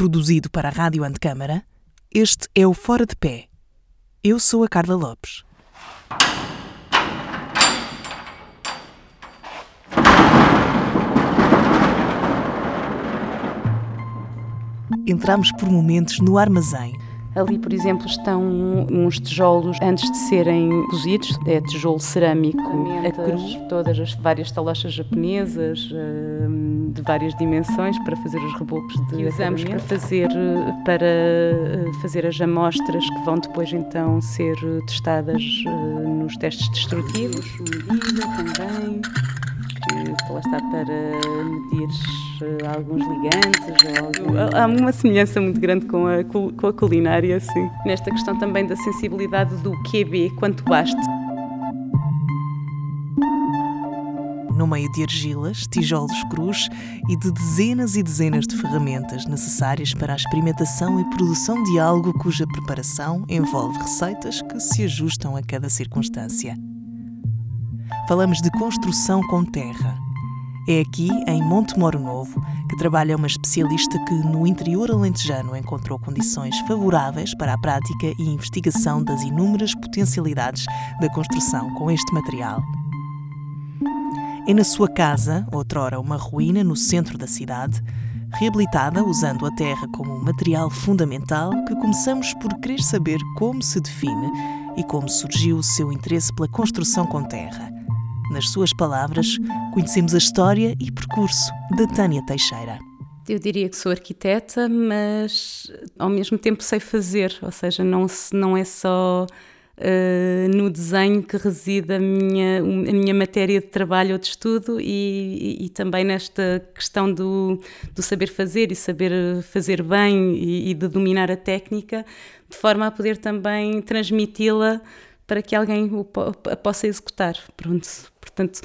produzido para a Rádio Antecâmara, este é o Fora de Pé. Eu sou a Carla Lopes. Entramos por momentos no armazém Ali, por exemplo, estão uns tijolos antes de serem cozidos, é tijolo cerâmico a cru, todas as várias talochas japonesas hum, de várias dimensões para fazer os rebocos de que usamos para fazer para eh, fazer as amostras que vão depois então ser testadas eh, nos testes destrutivos, medida também que lá está para medir eh, alguns ligantes. Há uma semelhança muito grande com a, com a culinária, sim. Nesta questão também da sensibilidade do QB, quanto baste. No meio de argilas, tijolos crus e de dezenas e dezenas de ferramentas necessárias para a experimentação e produção de algo cuja preparação envolve receitas que se ajustam a cada circunstância falamos de construção com terra. É aqui, em Monte Moro Novo, que trabalha uma especialista que, no interior alentejano, encontrou condições favoráveis para a prática e investigação das inúmeras potencialidades da construção com este material. É na sua casa, outrora uma ruína no centro da cidade, reabilitada usando a terra como material fundamental, que começamos por querer saber como se define e como surgiu o seu interesse pela construção com terra nas suas palavras, conhecemos a história e percurso de Tânia Teixeira. Eu diria que sou arquiteta, mas ao mesmo tempo sei fazer, ou seja, não, não é só uh, no desenho que reside a minha, a minha matéria de trabalho ou de estudo e, e, e também nesta questão do, do, saber fazer e saber fazer bem e, e de dominar a técnica, de forma a poder também transmiti-la para que alguém a possa executar. Pronto, portanto,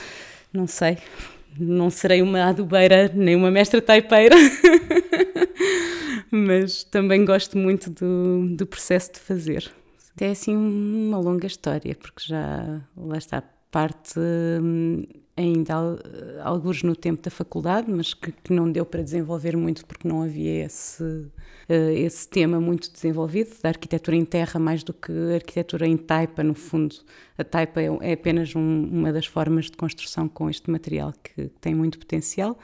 não sei, não serei uma adubeira nem uma mestra taipeira, mas também gosto muito do, do processo de fazer. É assim uma longa história, porque já lá está parte hum, ainda alguns no tempo da faculdade, mas que, que não deu para desenvolver muito porque não havia esse uh, esse tema muito desenvolvido, da arquitetura em terra mais do que arquitetura em taipa, no fundo. A taipa é, é apenas um, uma das formas de construção com este material que tem muito potencial.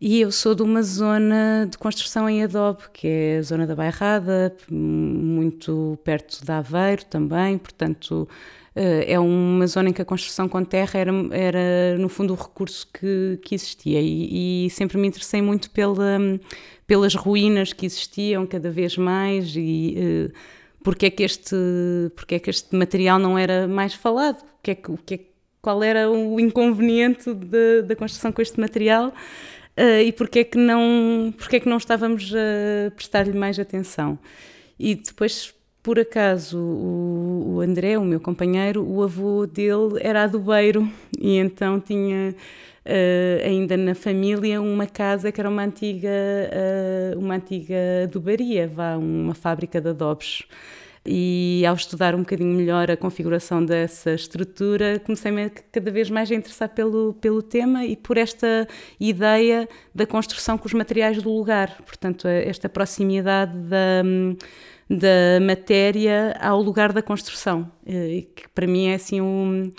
E eu sou de uma zona de construção em adobe, que é a zona da Bairrada, muito perto de Aveiro também, portanto eh, é uma zona em que a construção com terra era, era no fundo o recurso que, que existia. E, e sempre me interessei muito pela, pelas ruínas que existiam cada vez mais e uh, porque é que este porque é que este material não era mais falado? Que é que é, qual era o inconveniente da construção com este material uh, e porque é que não porque é que não estávamos a prestar-lhe mais atenção e depois por acaso o, o André o meu companheiro o avô dele era adubeiro e então tinha uh, ainda na família uma casa que era uma antiga, uh, uma antiga adubaria, vá, uma fábrica de adobos. E ao estudar um bocadinho melhor a configuração dessa estrutura, comecei-me cada vez mais a interessar pelo, pelo tema e por esta ideia da construção com os materiais do lugar. Portanto, esta proximidade da da matéria ao lugar da construção, eh, que para mim é assim um,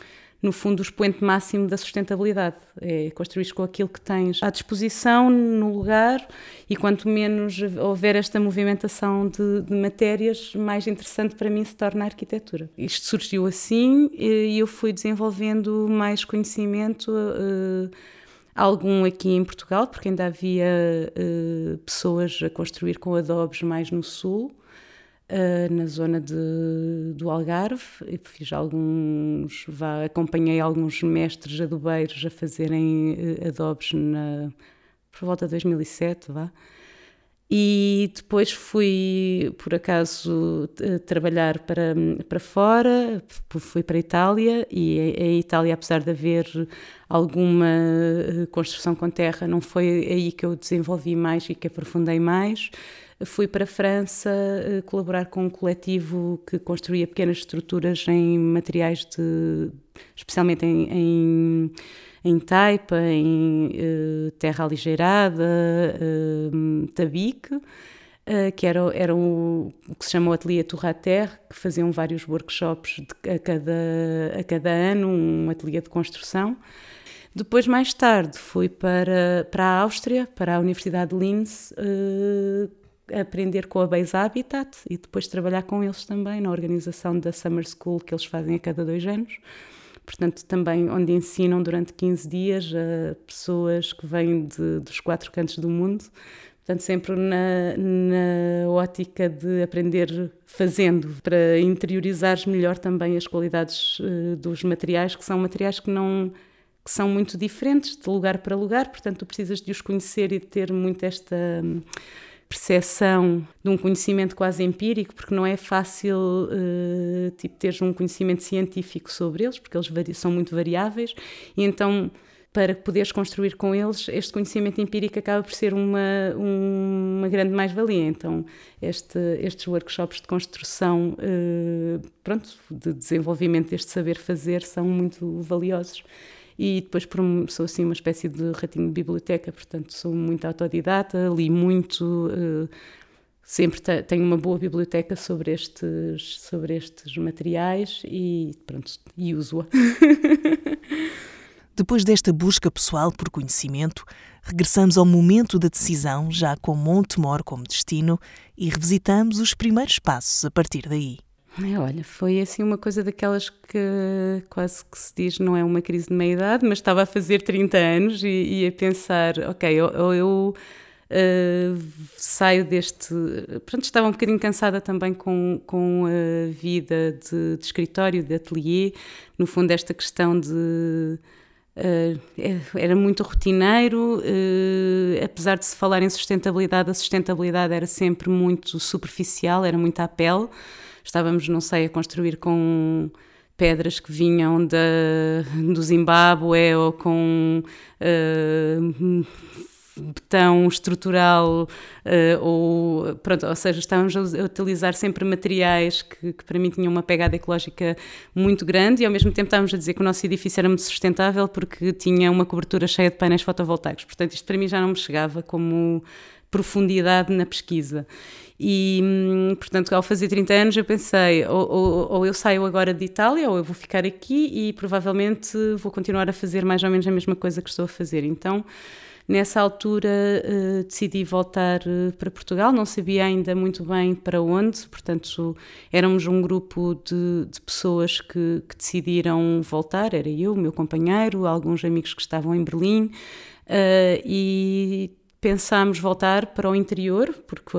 no fundo, o expoente máximo da sustentabilidade. É construir com aquilo que tens à disposição no lugar e quanto menos houver esta movimentação de, de matérias, mais interessante para mim se torna a arquitetura. Isto surgiu assim e eu fui desenvolvendo mais conhecimento. Uh, algum aqui em Portugal, porque ainda havia uh, pessoas a construir com adobes mais no sul, Uh, na zona de, do Algarve e fiz alguns, vá, acompanhei alguns mestres adobeiros a fazerem uh, adobes na, por volta de 2007, vá. E depois fui, por acaso, trabalhar para, para fora, fui para a Itália, e a, Itália, apesar de haver alguma eh, construção com terra, não foi aí que eu desenvolvi mais e que aprofundei mais fui para a França uh, colaborar com um coletivo que construía pequenas estruturas em materiais de, especialmente em, em, em taipa, em uh, terra aligeirada, uh, tabique. Uh, que era, era o, o, que se chama o Atelier Tour à Terre, que faziam vários workshops de, a, cada, a cada ano, um ateliê de construção. Depois, mais tarde, fui para, para a Áustria, para a Universidade de Linz, aprender com a Base Habitat e depois trabalhar com eles também na organização da Summer School que eles fazem a cada dois anos. Portanto, também onde ensinam durante 15 dias a pessoas que vêm de, dos quatro cantos do mundo. Portanto, sempre na, na ótica de aprender fazendo, para interiorizares melhor também as qualidades uh, dos materiais, que são materiais que não que são muito diferentes de lugar para lugar, portanto, tu precisas de os conhecer e de ter muito esta percepção de um conhecimento quase empírico, porque não é fácil uh, tipo, um conhecimento científico sobre eles, porque eles são muito variáveis, e então para poderes construir com eles, este conhecimento empírico acaba por ser uma, uma grande mais-valia. Então, este, estes workshops de construção, uh, pronto, de desenvolvimento deste saber fazer são muito valiosos e depois sou assim uma espécie de ratinho de biblioteca, portanto sou muito autodidata, li muito, uh, sempre tenho uma boa biblioteca sobre estes, sobre estes materiais e pronto, e uso-a. Depois desta busca pessoal por conhecimento, regressamos ao momento da decisão, já com Montemor como destino, e revisitamos os primeiros passos a partir daí. É, olha, foi assim uma coisa daquelas que quase que se diz não é uma crise de meia-idade, mas estava a fazer 30 anos e, e a pensar, ok, ou eu, uh, saio deste. Pronto, estava um bocadinho cansada também com, com a vida de, de escritório, de atelier, no fundo, esta questão de. Uh, era muito rotineiro, uh, apesar de se falar em sustentabilidade, a sustentabilidade era sempre muito superficial, era muito à pele estávamos, não sei, a construir com pedras que vinham da, do Zimbábue ou com uh, betão estrutural uh, ou pronto, ou seja, estávamos a utilizar sempre materiais que, que, para mim tinham uma pegada ecológica muito grande e ao mesmo tempo estávamos a dizer que o nosso edifício era muito sustentável porque tinha uma cobertura cheia de painéis fotovoltaicos. Portanto, isto para mim já não me chegava como profundidade na pesquisa. E, hum, portanto, ao fazer 30 anos, eu pensei: ou, ou, ou, eu saio agora de Itália, ou eu vou ficar aqui e provavelmente vou continuar a fazer mais ou menos a mesma coisa que estou a fazer. Então, nessa altura, uh, decidi voltar uh, para Portugal. Não sabia ainda muito bem para onde, portanto, éramos um grupo de, de pessoas que, que, decidiram voltar. Era eu, o meu companheiro, alguns amigos que estavam em Berlim. Uh, e pensámos voltar para o interior, porque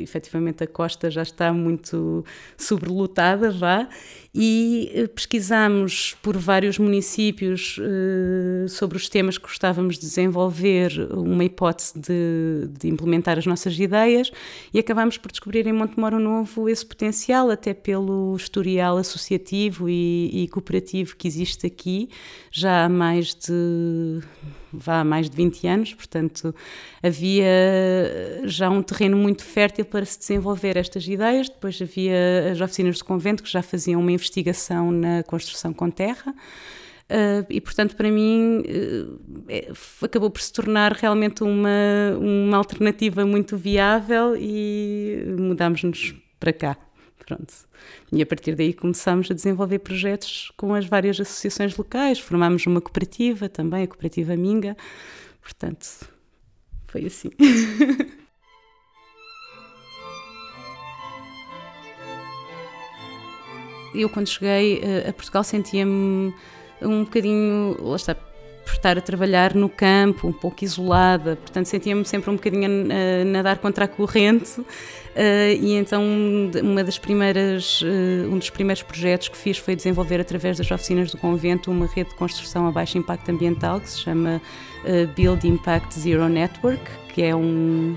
efetivamente a costa já está muito sobrelotada, vá, e eh, pesquisámos por vários municípios uh, sobre os temas que gostávamos de desenvolver, uma hipótese de, de, implementar as nossas ideias, e acabámos por descobrir em Montemoro Novo esse potencial, até pelo historial associativo e, e cooperativo que existe aqui, já há mais de vá mais de 20 anos, portanto havia já um terreno muito fértil para se desenvolver estas ideias. Depois havia as oficinas do convento que já faziam uma investigação na construção com terra. Uh, e portanto para mim uh, acabou por se tornar realmente uma, uma alternativa muito viável e mudámos-nos para cá. Pronto. E a partir daí começámos a desenvolver projetos com as várias associações locais, formámos uma cooperativa também, a Cooperativa Minga. Portanto, foi assim. Eu, quando cheguei eh, a Portugal, sentia-me um bocadinho, lá está, por estar a trabalhar no campo, um pouco isolada, portanto sentia-me sempre um bocadinho a, nadar contra a corrente. Uh, e então uma das primeiras, uh, um dos primeiros projetos que fiz foi desenvolver através das oficinas do convento uma rede de construção a baixo impacto ambiental que se chama Build Impact Zero Network, que é um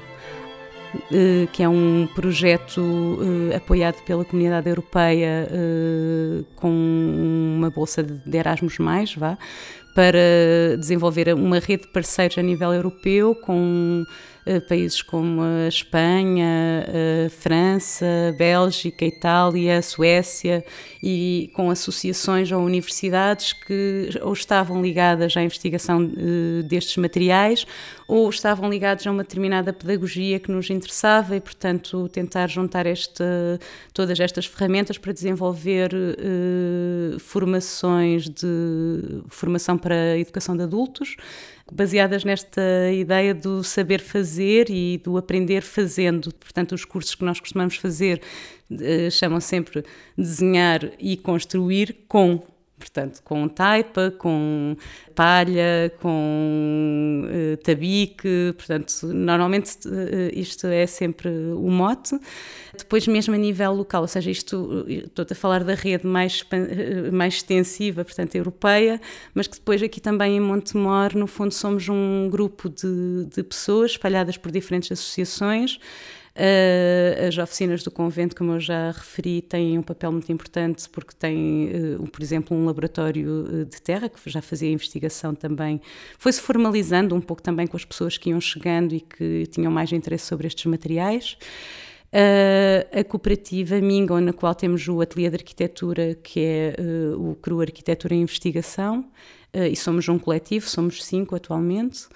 que é um projeto apoiado pela comunidade europeia com uma bolsa de Erasmus+, vá, para desenvolver uma rede de parceiros a nível europeu com eh, países como a Espanha, a França, a Bélgica, a Itália, a Suécia e com associações ou universidades que ou estavam ligadas à investigação eh, destes materiais ou estavam ligados a uma determinada pedagogia que nos interessava e, portanto, tentar juntar esta, todas estas ferramentas para desenvolver formações de formação para a educação de adultos, baseadas nesta ideia do saber fazer e do aprender fazendo. Portanto, os cursos que nós costumamos fazer uh, chamam sempre desenhar e construir com Portanto, com taipa, com palha, com uh, tabique, portanto, normalmente uh, isto é sempre o mote. Depois, mesmo a nível local, ou seja, isto, estou a falar da rede mais, mais extensiva, portanto, europeia, mas que depois aqui também em Montemor, no fundo, somos um grupo de, de pessoas espalhadas por diferentes associações, Uh, as oficinas do convento, como eu já referi, têm um papel muito importante porque têm, uh, por exemplo, um laboratório eh, de terra que já fazia investigação também. Foi-se formalizando um pouco também com as pessoas que iam chegando e que tinham mais interesse sobre estes materiais. Uh, a cooperativa Mingon, na qual temos o Ateliê de Arquitetura, que é uh, o CRU Arquitetura e Investigação, uh, e somos um coletivo, somos cinco atualmente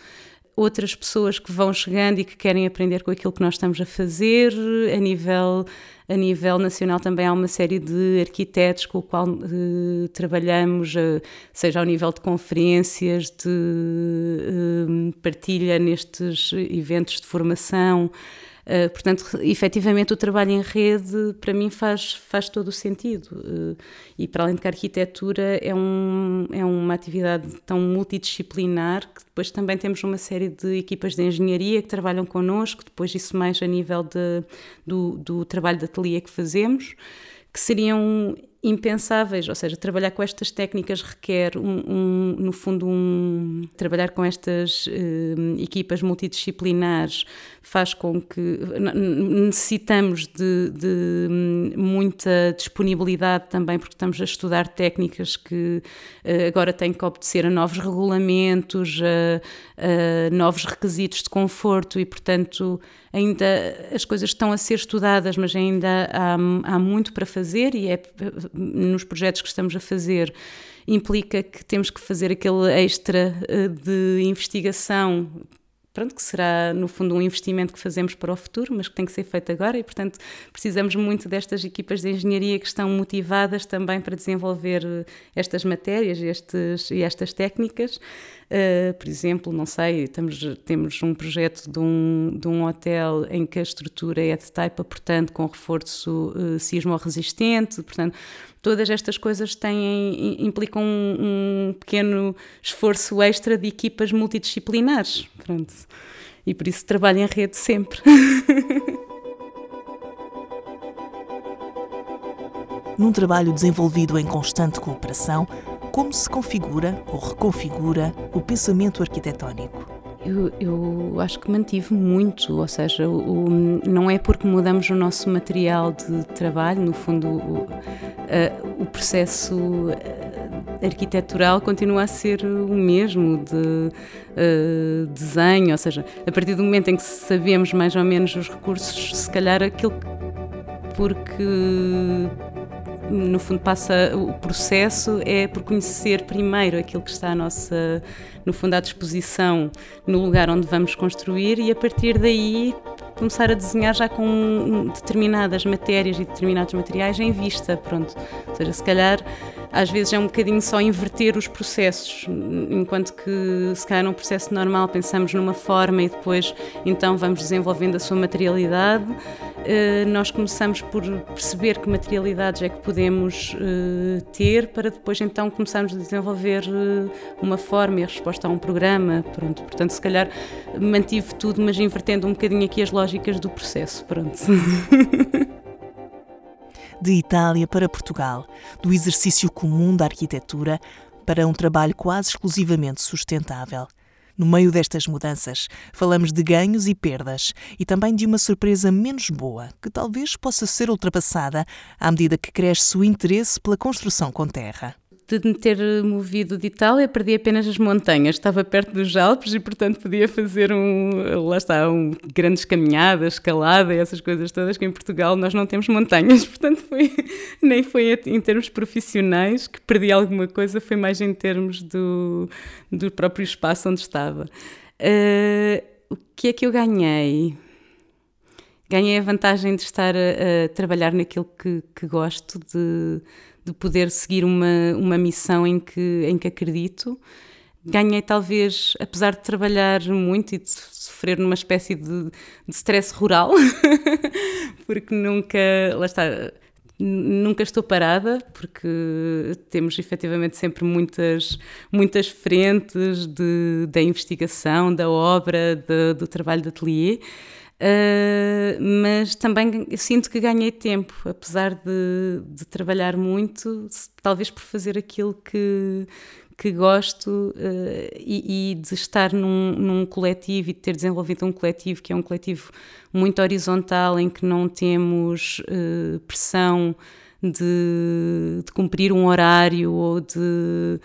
outras pessoas que vão chegando e que querem aprender com aquilo que nós estamos a fazer. A nível, a nível nacional também há uma série de arquitetos com o qual uh, trabalhamos, uh, seja ao nível de conferências, de uh, partilha nestes eventos de formação. Uh, portanto, efetivamente, o trabalho em rede para mim faz, faz todo o sentido. Uh, e para além de que a arquitetura é, um, é uma atividade tão multidisciplinar que depois também temos uma série de equipas de engenharia que trabalham connosco, depois isso mais a nível de, do, do trabalho de ateliê que fazemos, que seriam impensáveis, ou seja, trabalhar com estas técnicas requer, um, um no fundo, um, trabalhar com estas uh, equipas multidisciplinares faz com que necessitamos de, de, muita disponibilidade também, porque estamos a estudar técnicas que uh, agora têm que obedecer a novos regulamentos, a, a novos requisitos de conforto e, portanto, ainda as coisas estão a ser estudadas, mas ainda há, há muito para fazer e é nos projetos que estamos a fazer implica que temos que fazer aquele extra eh, de investigação pronto, que será no fundo um investimento que fazemos para o futuro, mas que tem que ser feito agora e, portanto, precisamos muito destas equipas de engenharia que estão motivadas também para desenvolver eh, estas matérias estes, e estas técnicas. Uh, por exemplo, não sei, estamos, temos um projeto de um, de um hotel em que a estrutura é de taipa, portanto, com reforço uh, sismo-resistente, portanto, todas estas coisas têm, implicam um, um, pequeno esforço extra de equipas multidisciplinares. Pronto. E por isso trabalho em rede sempre. Num trabalho desenvolvido em constante cooperação, como se configura ou reconfigura o pensamento arquitetónico? Eu, eu, acho que mantive muito, ou seja, o, não é porque mudamos o nosso material de trabalho, no fundo, o, o processo eh, arquitetural continua a ser o mesmo de uh, desenho, ou seja, a partir do momento em que sabemos mais ou menos os recursos, se calhar aquilo porque no fundo passa o processo é por conhecer primeiro aquilo que está à nossa, no fundo à disposição no lugar onde vamos construir e a partir daí começar a desenhar já com determinadas matérias e determinados materiais em vista, pronto. Ou seja, se calhar às vezes é um bocadinho só inverter os processos, enquanto que se calhar num processo normal pensamos numa forma e depois então vamos desenvolvendo a sua materialidade, nós começamos por perceber que materialidades é que podemos eh, ter para depois então começarmos a desenvolver eh, uma forma e a resposta a um programa, pronto. Portanto, se calhar mantive tudo, mas invertendo um bocadinho aqui as lógicas do processo, pronto. de Itália para Portugal, do exercício comum da arquitetura para um trabalho quase exclusivamente sustentável. No meio destas mudanças, falamos de ganhos e perdas e também de uma surpresa menos boa, que talvez possa ser ultrapassada à medida que cresce o interesse pela construção com terra de me ter movido de Itália, perdi apenas as montanhas. Estava perto dos Alpes e, portanto, podia fazer um, lá está, um, grandes caminhadas, escalada essas coisas todas que em Portugal nós não temos montanhas. Portanto, foi, nem foi em termos profissionais que perdi alguma coisa, foi mais em termos do, do próprio espaço onde estava. Uh, o que é que eu ganhei? Ganhei a vantagem de estar a, a trabalhar naquilo que, que gosto, de de poder seguir uma, uma missão em que, em que acredito. Ganhei, talvez, apesar de trabalhar muito e de sofrer numa espécie de, de stress rural, porque nunca, lá está, nunca estou parada, porque temos efetivamente sempre muitas, muitas frentes de, da investigação, da obra, de, do trabalho de atelier. Uh, mas também sinto que ganhei tempo, apesar de, de, trabalhar muito, talvez por fazer aquilo que, que gosto uh, e, e, de estar num, num, coletivo e de ter desenvolvido um coletivo que é um coletivo muito horizontal, em que não temos uh, pressão de, de, cumprir um horário ou de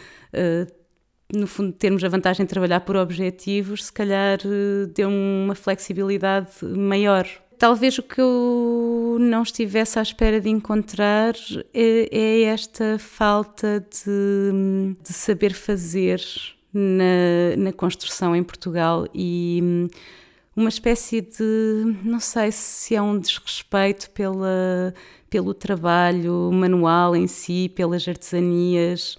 no fundo, termos a vantagem de trabalhar por objetivos, se calhar eh, deu uma flexibilidade maior. Talvez o que eu não estivesse à espera de encontrar é, é esta falta de, de saber fazer na, na, construção em Portugal e hum, uma espécie de, não sei se é um desrespeito pela, pelo trabalho manual em si, pelas artesanias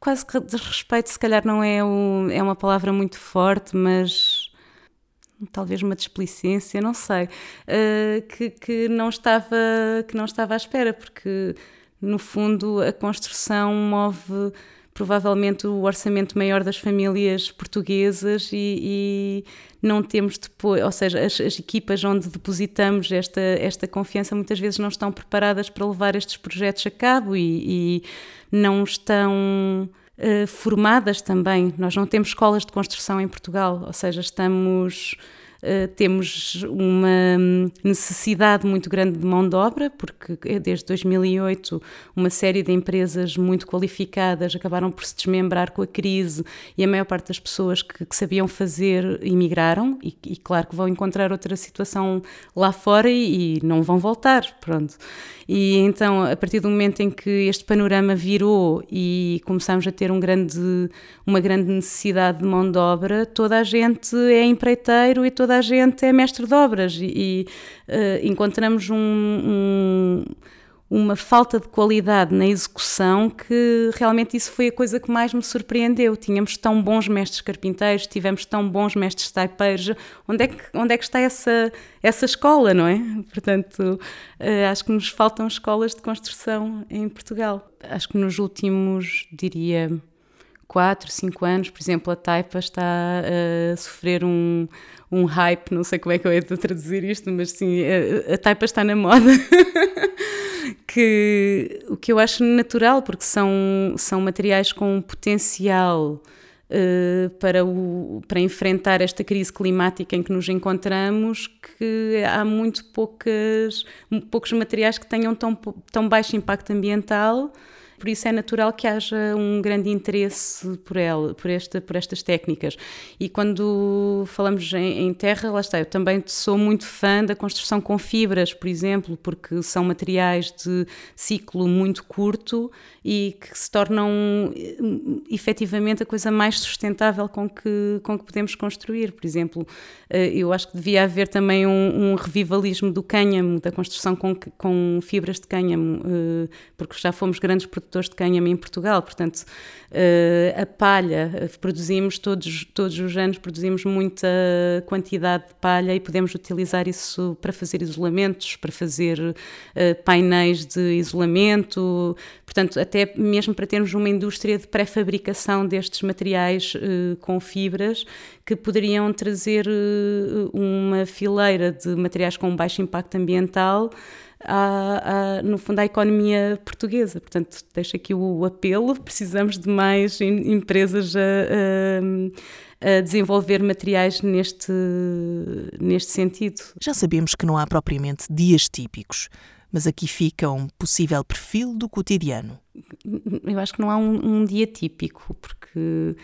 quase que desrespeito, se calhar não é, o, é uma palavra muito forte, mas talvez uma displicência, não sei, uh, que, que, não estava, que não estava à espera, porque no fundo a construção move provavelmente o orçamento maior das famílias portuguesas e, e não temos depois, ou seja, as, as, equipas onde depositamos esta, esta confiança muitas vezes não estão preparadas para levar estes projetos a cabo e, e não estão uh, formadas também. Nós não temos escolas de construção em Portugal, ou seja, estamos eh, temos uma necessidade muito grande de mão de obra, porque é desde 2008 uma série de empresas muito qualificadas acabaram por se desmembrar com a crise e a maior parte das pessoas que, que sabiam fazer emigraram e, e, claro que vão encontrar outra situação lá fora e, e não vão voltar, pronto. E então, a partir do momento em que este panorama virou e começamos a ter um grande, uma grande necessidade de mão de obra, toda a gente é empreiteiro e toda a gente é mestre de obras e, e uh, encontramos um, um, uma falta de qualidade na execução que realmente isso foi a coisa que mais me surpreendeu. Tínhamos tão bons mestres carpinteiros, tivemos tão bons mestres taipeiros, onde é que, onde é que está essa, essa escola, não é? Portanto, uh, acho que nos faltam escolas de construção em Portugal. Acho que nos últimos, diria, 4, 5 anos, por exemplo, a Taipa está a sofrer um, um hype, não sei como é que eu ia traduzir isto, mas sim, a, a Taipa está na moda. que, o que eu acho natural, porque são, são materiais com potencial uh, para, o, para enfrentar esta crise climática em que nos encontramos, que há muito poucas, poucos materiais que tenham tão, tão baixo impacto ambiental por isso é natural que haja um grande interesse por ela, por, esta, por estas técnicas. E quando falamos em, em terra, lá está, eu também sou muito fã da construção com fibras, por exemplo, porque são materiais de ciclo muito curto e que se tornam efetivamente a coisa mais sustentável com que, com que podemos construir. Por exemplo, eh, eu acho que devia haver também um, um revivalismo do cânhamo, da construção com, com fibras de cânhamo, eh, porque já fomos grandes produtores de cânhamo em Portugal, portanto, eh, a palha, produzimos todos, todos os anos, produzimos muita quantidade de palha e podemos utilizar isso para fazer isolamentos, para fazer painéis de isolamento, portanto, até mesmo para termos uma indústria de pré-fabricação destes materiais com fibras que poderiam trazer uma fileira de materiais com baixo impacto ambiental à, à, no fundo, à economia portuguesa. Portanto, deixo aqui o apelo: precisamos de mais empresas a, a, a, desenvolver materiais neste, neste sentido. Já sabemos que não há propriamente dias típicos. mas aqui fica um possível perfil do cotidiano. Eu acho que não há um, um dia típico, porque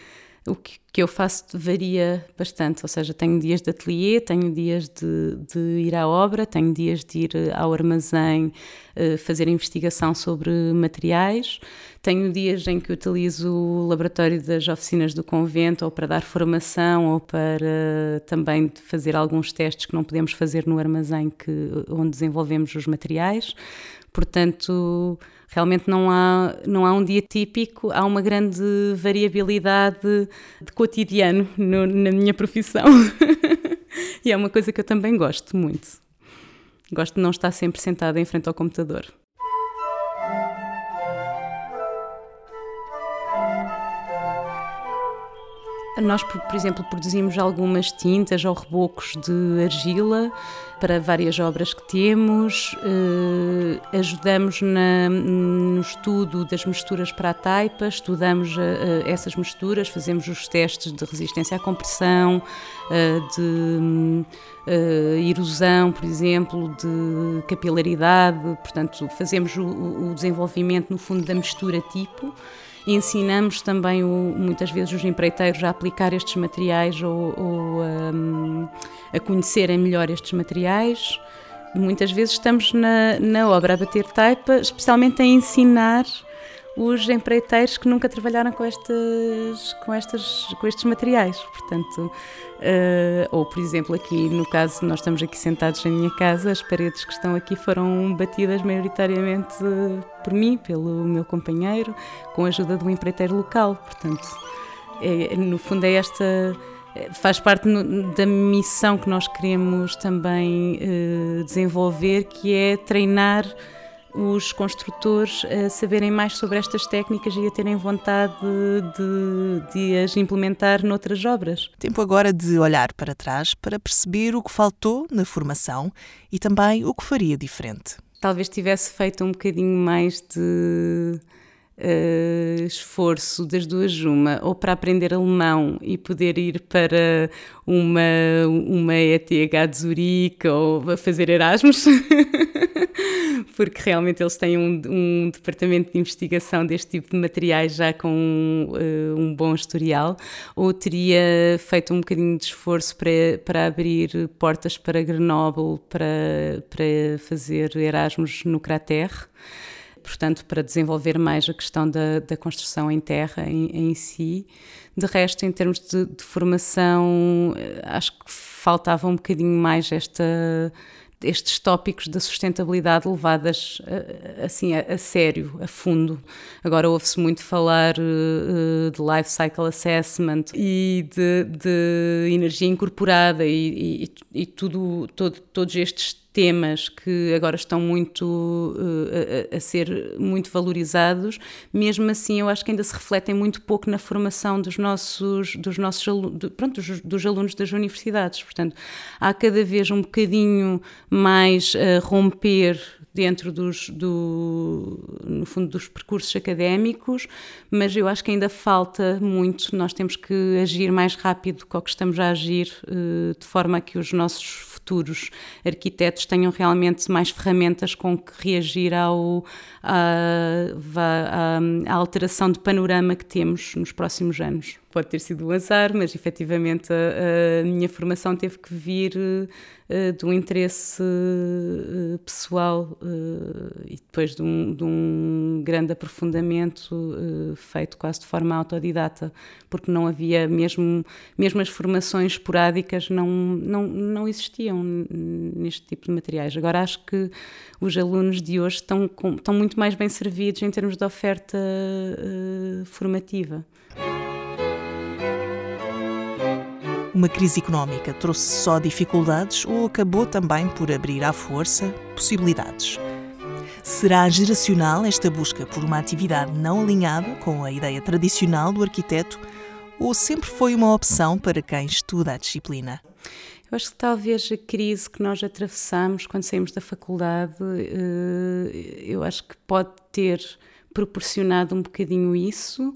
o que, que, eu faço varia bastante, ou seja, tenho dias de ateliê, tenho dias de, de ir à obra, tenho dias de ir ao armazém uh, fazer investigação sobre materiais, tenho dias em que utilizo o laboratório das oficinas do convento ou para dar formação ou para também fazer alguns testes que não podemos fazer no armazém que, onde desenvolvemos os materiais. Portanto, realmente não há, não há um dia típico, há uma grande variabilidade de cotidiano no, na minha profissão. e é uma coisa que eu também gosto muito. Gosto de não estar sempre sentada em frente ao computador. Nós, por, exemplo, produzimos algumas tintas ou rebocos de argila para várias obras que temos, eh, ajudamos na, no estudo das misturas para a taipa, estudamos eh, eh, essas misturas, fazemos os testes de resistência à compressão, de erosão, por exemplo, de capilaridade, portanto, fazemos o, o desenvolvimento, no fundo, da mistura tipo. Ensinamos também o, muitas vezes os empreiteiros a aplicar estes materiais ou, ou um, a conhecerem melhor estes materiais. Muitas vezes estamos na, na obra a bater taipa, especialmente a ensinar os empreiteiros que nunca trabalharam com, estas, com, estas, com estes materiais. Portanto, uh, ou por exemplo, aqui no caso, nós estamos aqui sentados na minha casa, as paredes que estão aqui foram batidas maioritariamente por mim, pelo meu companheiro, com a ajuda de um empreiteiro local. Portanto, é, no fundo, é esta faz parte no, da missão que nós queremos também desenvolver, que é treinar os construtores a saberem mais sobre estas técnicas e a terem vontade de, de, as implementar noutras obras. Tempo agora de olhar para trás para perceber o que faltou na formação e também o que faria diferente. Talvez tivesse feito um bocadinho mais de uh, esforço das duas uma, ou para aprender alemão e poder ir para uma, uma ETH de Zurique ou fazer Erasmus. porque realmente eles têm um, um, departamento de investigação deste tipo de materiais já com uh, um bom historial, ou teria feito um bocadinho de esforço para, para abrir portas para Grenoble, para, para fazer Erasmus no Crater portanto, para desenvolver mais a questão da, da construção em terra em, em, si. De resto, em termos de, de formação, eh, acho que faltava um bocadinho mais esta estes tópicos da sustentabilidade levadas eh, assim a, a sério, a fundo. Agora ouve-se muito falar uh, de life cycle assessment e de, de energia incorporada e, e, e tudo, todo, todos estes temas que agora estão muito uh, a, a, ser muito valorizados, mesmo assim eu acho que ainda se refletem muito pouco na formação dos nossos dos nossos pronto, dos, dos alunos das universidades. Portanto, há cada vez um bocadinho mais a romper dentro dos, do, no fundo, dos percursos académicos, mas eu acho que ainda falta muito. Nós temos que agir mais rápido com o que estamos a agir, eh, de forma que os nossos futuros arquitetos tenham realmente mais ferramentas com que reagir ao, à, à, à alteração de panorama que temos nos próximos anos pode ter sido um azar, mas efetivamente a, a minha formação teve que vir uh, de um interesse uh, pessoal uh, e depois de um, de um grande aprofundamento feito quase de forma autodidata, porque não havia mesmo, mesmo as formações esporádicas não, não, não existiam neste tipo de materiais. Agora acho que os alunos de hoje estão, com, estão muito mais bem servidos em termos de oferta formativa. Uma crise económica trouxe só dificuldades ou acabou também por abrir à força possibilidades? Será geracional esta busca por uma atividade não alinhada com a ideia tradicional do arquiteto ou sempre foi uma opção para quem estuda a disciplina? Eu acho que talvez a crise que nós atravessamos quando saímos da faculdade, eh, eu acho que pode ter proporcionado um bocadinho isso.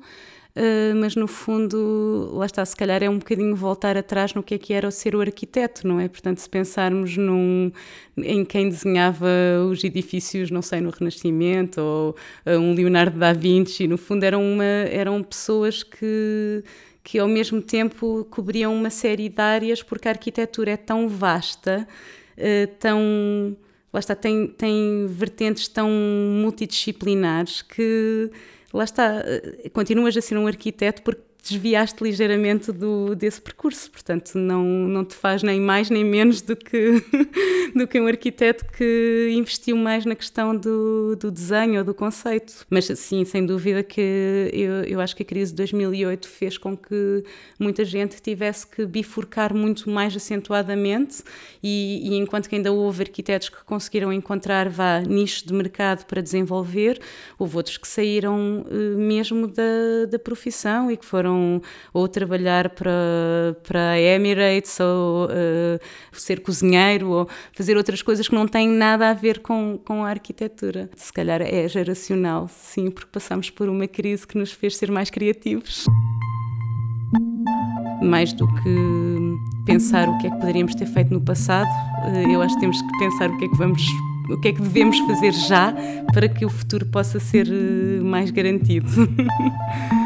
Uh, mas no fundo, lá está, se calhar é um bocadinho voltar atrás no que é que era o ser o arquiteto, não é? Portanto, se pensarmos num, em quem desenhava os edifícios, não sei, no Renascimento, ou uh, um Leonardo da Vinci, no fundo eram, uma, eram pessoas que que ao mesmo tempo cobriam uma série de áreas, porque a arquitetura é tão vasta, uh, tão. Lá está, tem, tem vertentes tão multidisciplinares que, lá está, uh, continuas a ser um arquiteto porque desviaste ligeiramente do, desse percurso, portanto não, não te faz nem mais nem menos do que, do que um arquiteto que investiu mais na questão do, do desenho ou do conceito. Mas sim, sem dúvida que eu, eu acho que a crise de 2008 fez com que muita gente tivesse que bifurcar muito mais acentuadamente e, e enquanto que ainda houve arquitetos que conseguiram encontrar vá, nichos de mercado para desenvolver, houve outros que saíram uh, mesmo da, da profissão e que foram ou trabalhar para, para a Emirates ou uh, ser cozinheiro ou fazer outras coisas que não têm nada a ver com, com a arquitetura. Se calhar é geracional, sim, porque passamos por uma crise que nos fez ser mais criativos. Mais do que pensar o que é que poderíamos ter feito no passado, eh, eu acho que temos que pensar o que é que vamos o que é que devemos fazer já para que o futuro possa ser eh, mais garantido.